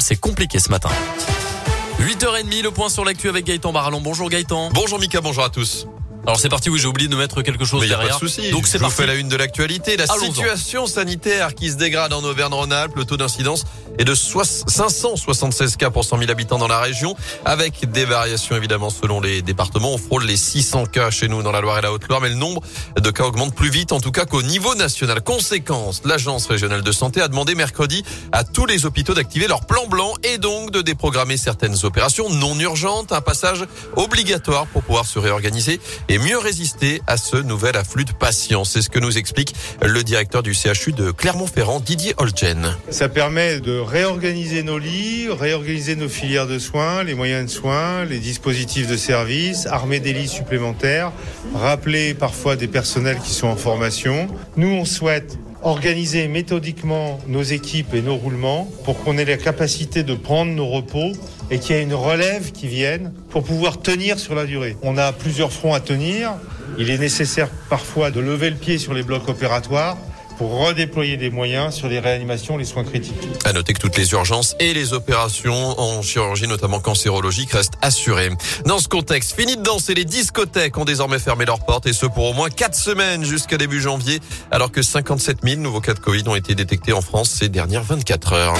C'est compliqué ce matin. 8h30, le point sur l'actu avec Gaëtan Barallon. Bonjour Gaëtan. Bonjour Mika, bonjour à tous. Alors c'est parti, oui, j'ai oublié de mettre quelque chose Mais y a derrière. pas de souci. Donc c'est Je vous parti. fais la une de l'actualité. La situation sanitaire qui se dégrade en Auvergne-Rhône-Alpes. Le taux d'incidence est de soix- 576 cas pour 100 000 habitants dans la région, avec des variations évidemment selon les départements. On frôle les 600 cas chez nous dans la Loire et la Haute-Loire, mais le nombre de cas augmente plus vite, en tout cas qu'au niveau national. Conséquence, l'agence régionale de santé a demandé mercredi à tous les hôpitaux d'activer leur plan blanc et donc de déprogrammer certaines opérations non urgentes, un passage obligatoire pour pouvoir se réorganiser et mieux résister à ce nouvel afflux de patients. C'est ce que nous explique le directeur du CHU de Clermont-Ferrand, Didier Holgen. Ça permet de réorganiser nos lits, réorganiser nos filières de soins, les moyens de soins, les dispositifs de service, armer des lits supplémentaires, rappeler parfois des personnels qui sont en formation. Nous, on souhaite organiser méthodiquement nos équipes et nos roulements pour qu'on ait la capacité de prendre nos repos et qu'il y ait une relève qui vienne pour pouvoir tenir sur la durée. On a plusieurs fronts à tenir. Il est nécessaire parfois de lever le pied sur les blocs opératoires pour redéployer des moyens sur les réanimations, les soins critiques. À noter que toutes les urgences et les opérations en chirurgie, notamment cancérologique, restent assurées. Dans ce contexte, fini de danser, les discothèques ont désormais fermé leurs portes et ce pour au moins quatre semaines jusqu'à début janvier, alors que 57 000 nouveaux cas de Covid ont été détectés en France ces dernières 24 heures.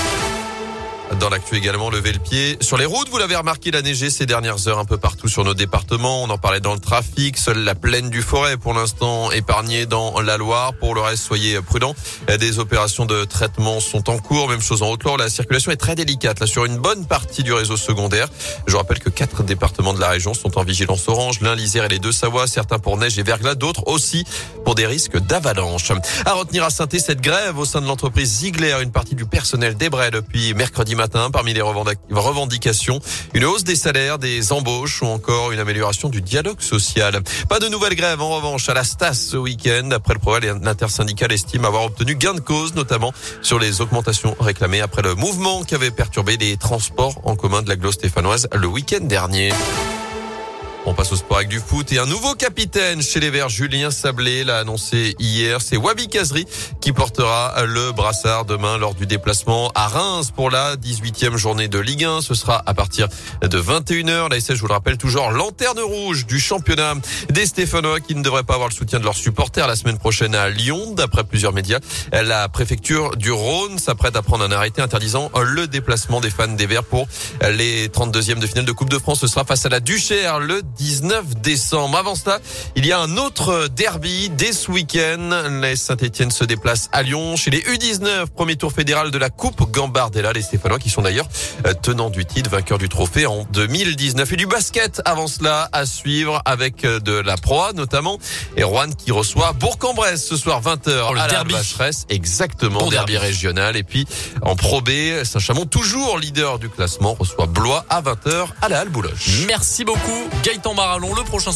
Dans l'actu également, lever le pied. Sur les routes, vous l'avez remarqué, la neigé ces dernières heures un peu partout sur nos départements. On en parlait dans le trafic. Seule la plaine du Forêt, pour l'instant, épargnée dans la Loire. Pour le reste, soyez prudents. Des opérations de traitement sont en cours. Même chose en Haute-Loire. La circulation est très délicate, là, sur une bonne partie du réseau secondaire. Je rappelle que quatre départements de la région sont en vigilance orange. L'un, l'Isère et les deux Savoie. Certains pour neige et verglas. D'autres aussi pour des risques d'avalanche. À retenir à saint cette grève au sein de l'entreprise Ziegler. Une partie du personnel débraie depuis mercredi matin. Parmi les revendic- revendications, une hausse des salaires, des embauches ou encore une amélioration du dialogue social. Pas de nouvelles grèves en revanche à la Stas ce week-end. Après le progrès, l'intersyndicale estime avoir obtenu gain de cause, notamment sur les augmentations réclamées après le mouvement qui avait perturbé les transports en commun de l'agglo stéphanoise le week-end dernier. On passe au sport avec du foot et un nouveau capitaine chez les Verts, Julien Sablé, l'a annoncé hier. C'est Wabi Kazri qui portera le brassard demain lors du déplacement à Reims pour la 18e journée de Ligue 1. Ce sera à partir de 21h. La SS, je vous le rappelle, toujours lanterne rouge du championnat des Stéphanois qui ne devraient pas avoir le soutien de leurs supporters la semaine prochaine à Lyon. D'après plusieurs médias, la préfecture du Rhône s'apprête à prendre un arrêté interdisant le déplacement des fans des Verts pour les 32e de finale de Coupe de France. Ce sera face à la Duchère le 19 décembre. Avant cela, il y a un autre derby dès ce week-end. Les Saint-Etienne se déplace à Lyon chez les U19, premier tour fédéral de la Coupe Gambardella. Les Stéphanois qui sont d'ailleurs euh, tenants du titre, vainqueurs du trophée en 2019. Et du basket avant cela à suivre avec euh, de la proie notamment. Et Rouen qui reçoit Bourg-en-Bresse ce soir 20h Oh, le à la derby. Vacheresse. Exactement, Bon derby, derby. régional. Et puis en Pro B, Saint-Chamond, toujours leader du classement, reçoit Blois à 20h à la Halle Bouloche. Merci beaucoup Gaëtan Barallon. Le prochain